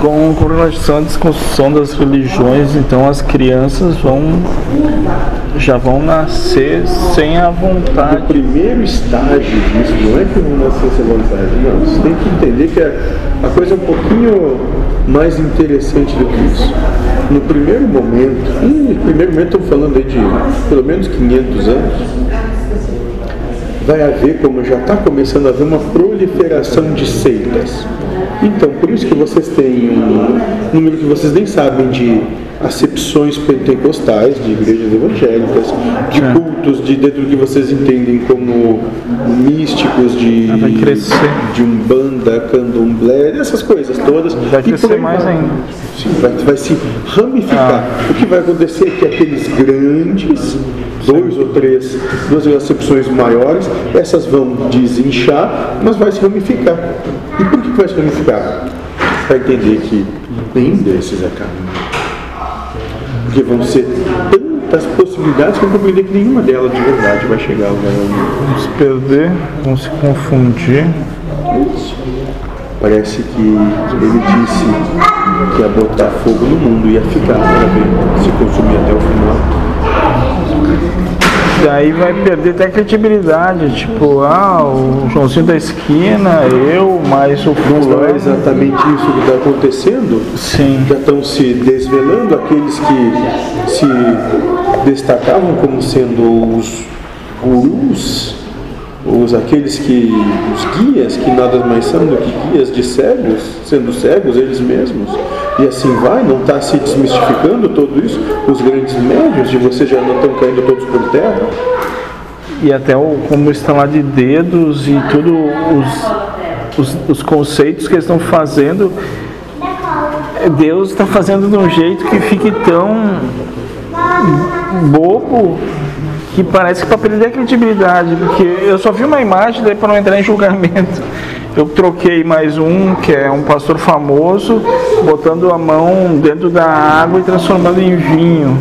com, com relação à desconstrução das religiões, então as crianças vão já vão nascer sem a vontade. O primeiro estágio disso não é que vão nascer sem vontade, não. Você tem que entender que a, a coisa é um pouquinho mais interessante do que isso. No primeiro momento, no primeiro momento estou falando aí de pelo menos 500 anos, vai haver, como já está começando a haver, uma proliferação de seitas. Então, por isso que vocês têm um número que vocês nem sabem de acepções pentecostais, de igrejas evangélicas, de É. cultos, de dentro do que vocês entendem como místicos, de, Ah, de umbanda, candomblé, essas coisas todas. Vai crescer mais vai. ainda. Sim, vai, vai se ramificar. O que vai acontecer é que aqueles grandes, dois ou três, duas acepções maiores, essas vão desinchar, mas vai se ramificar. E por que que vai se ramificar? Para entender que nenhum desses é caminho. Porque vão ser tantas possibilidades que eu compreender que nenhuma delas de verdade vai chegar ao onde Vão se perder, vão se confundir. Parece que ele disse que ia botar fogo no mundo e ia ficar para ver se consumir até o final. Daí vai perder até a credibilidade, tipo, ah, o Joãozinho da esquina, eu, mais o Não é exatamente isso que está acontecendo? Sim. Já estão se desvelando aqueles que se destacavam como sendo os gurus, os aqueles que os guias que nada mais são do que guias de cegos, sendo cegos eles mesmos. E assim vai, não está se desmistificando tudo isso. Os grandes médios de vocês já não estão caindo todos por terra. E até o, como estalar de dedos e tudo os, os, os conceitos que eles estão fazendo, Deus está fazendo de um jeito que fique tão bobo que parece que para perder a credibilidade, porque eu só vi uma imagem daí para não entrar em julgamento. Eu troquei mais um, que é um pastor famoso, botando a mão dentro da água e transformando em vinho.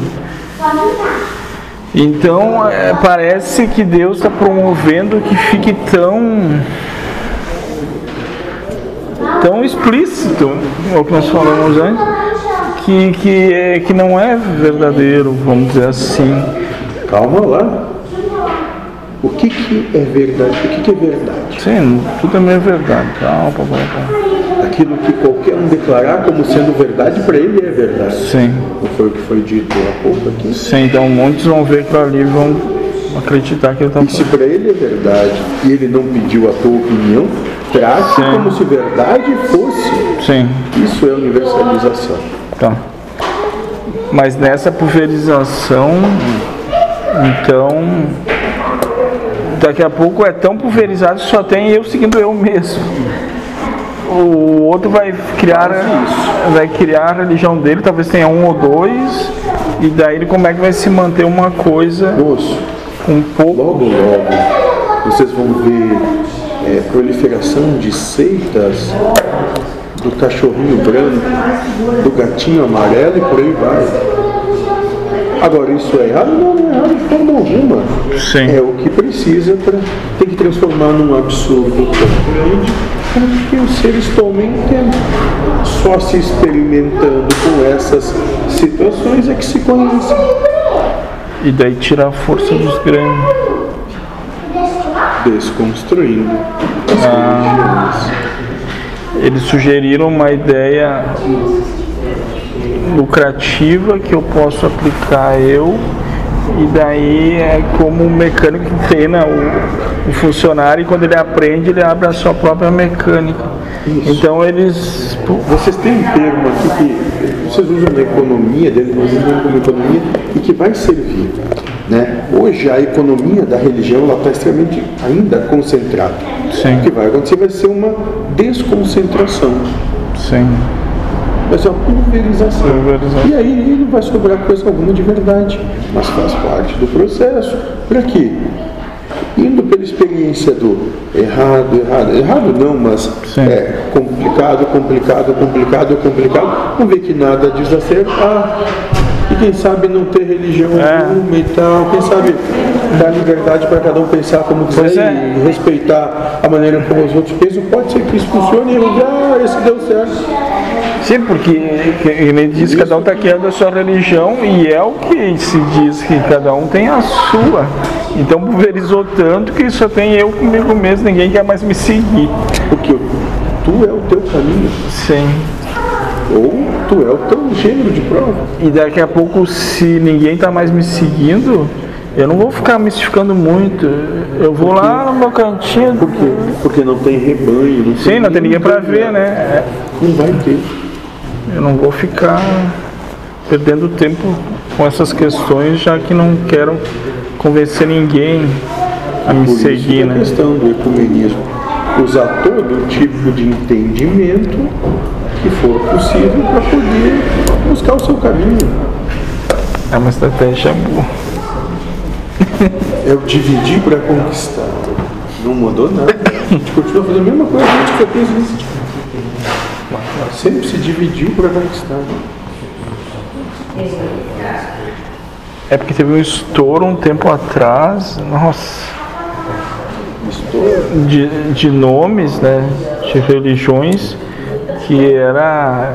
Então é, parece que Deus está promovendo que fique tão tão explícito o que nós falamos antes que, que, é, que não é verdadeiro, vamos dizer assim. Calma lá. O que, que é verdade? O que, que é verdade? Sim, tudo é meio verdade. Calma, papai, calma. Aquilo que qualquer um declarar como sendo verdade, para ele é verdade. Sim, Não foi o que foi dito há pouco aqui? sim. Então muitos vão ver aquilo ali e vão acreditar que ele está E se para ele é verdade e ele não pediu a tua opinião, trate Sim. como se verdade fosse. Sim, Isso é universalização. tá. Mas nessa pulverização, então, daqui a pouco é tão pulverizado que só tem eu seguindo eu mesmo. O outro vai criar, vai criar a religião dele, talvez tenha um ou dois, e daí ele como é que vai se manter uma coisa Moço, um pouco. logo, logo, vocês vão ver é, proliferação de seitas do cachorrinho branco, do gatinho amarelo e por aí vai. Agora, isso é errado? Não, não é errado de forma alguma. Sim. É o que precisa para. Tem que transformar num absurdo grande para que os seres tomem tempo. Só se experimentando com essas situações é que se conhece. E daí tirar a força dos grandes. Desconstruindo as religiões. Eles sugeriram uma ideia lucrativa que eu posso aplicar eu e daí é como um mecânico que treina o, o funcionário e quando ele aprende ele abre a sua própria mecânica. Isso. Então eles Vocês têm um termo aqui que vocês usam na economia nós usamos como economia e que vai servir. Né? Hoje a economia da religião está extremamente ainda concentrada. Sim. O que vai acontecer vai ser uma desconcentração, sim, vai ser uma pulverização. Pulverização. E aí não vai sobrar coisa alguma de verdade, mas faz parte do processo. Para quê? Indo pela experiência do errado, errado, errado não, mas Sim. é complicado, complicado, complicado, complicado, vamos ver que nada diz acertar. E quem sabe não ter religião É. nenhuma e tal, quem sabe dar liberdade para cada um pensar como quiser é. e respeitar a maneira como os outros pensam, pode ser que isso funcione e ah, esse deu certo. Sim, porque que- ele diz que cada um está criando a sua religião e é o que se diz que cada um tem a sua. Então pulverizou tanto que só tem eu comigo mesmo, ninguém quer mais me seguir. Porque tu é o teu caminho, Sim. ou tu é o teu gênero de prova. E daqui a pouco, se ninguém está mais me seguindo, eu não vou ficar mistificando muito. Eu vou lá no meu cantinho. Por quê? Porque não tem rebanho, não Sim, não tem ninguém para ver, né? Não vai ter. Eu não vou ficar perdendo tempo com essas questões, já que não quero convencer ninguém a me Por isso seguir, a né? questão do ecumenismo. Usar todo tipo de entendimento que for possível para poder buscar o seu caminho. É uma estratégia boa. É o dividir para conquistar. Não mudou nada. A gente continua fazendo a mesma coisa que a gente fez isso. Sempre se dividiu para conquistar. É porque teve um estouro um tempo atrás, nossa, Estou de, de nomes, né? De religiões que era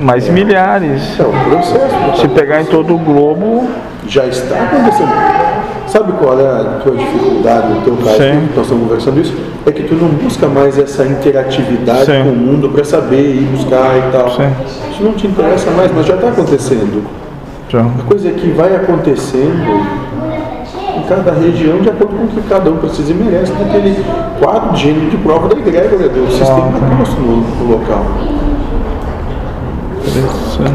mais milhares. É um processo. Se pegar em todo o globo, Já está acontecendo. Sabe qual é a tua dificuldade no teu caso? Sim. Nós estamos conversando isso. É que tu não busca mais essa interatividade Sim. com o mundo para saber ir buscar e tal. Sim. Isso não te interessa mais, mas já está acontecendo. já. A coisa é que vai acontecendo em cada região de acordo com o que cada um precisa e merece daquele quadro de gênero de prova da egrégora do sistema posto no, no local. Interessante.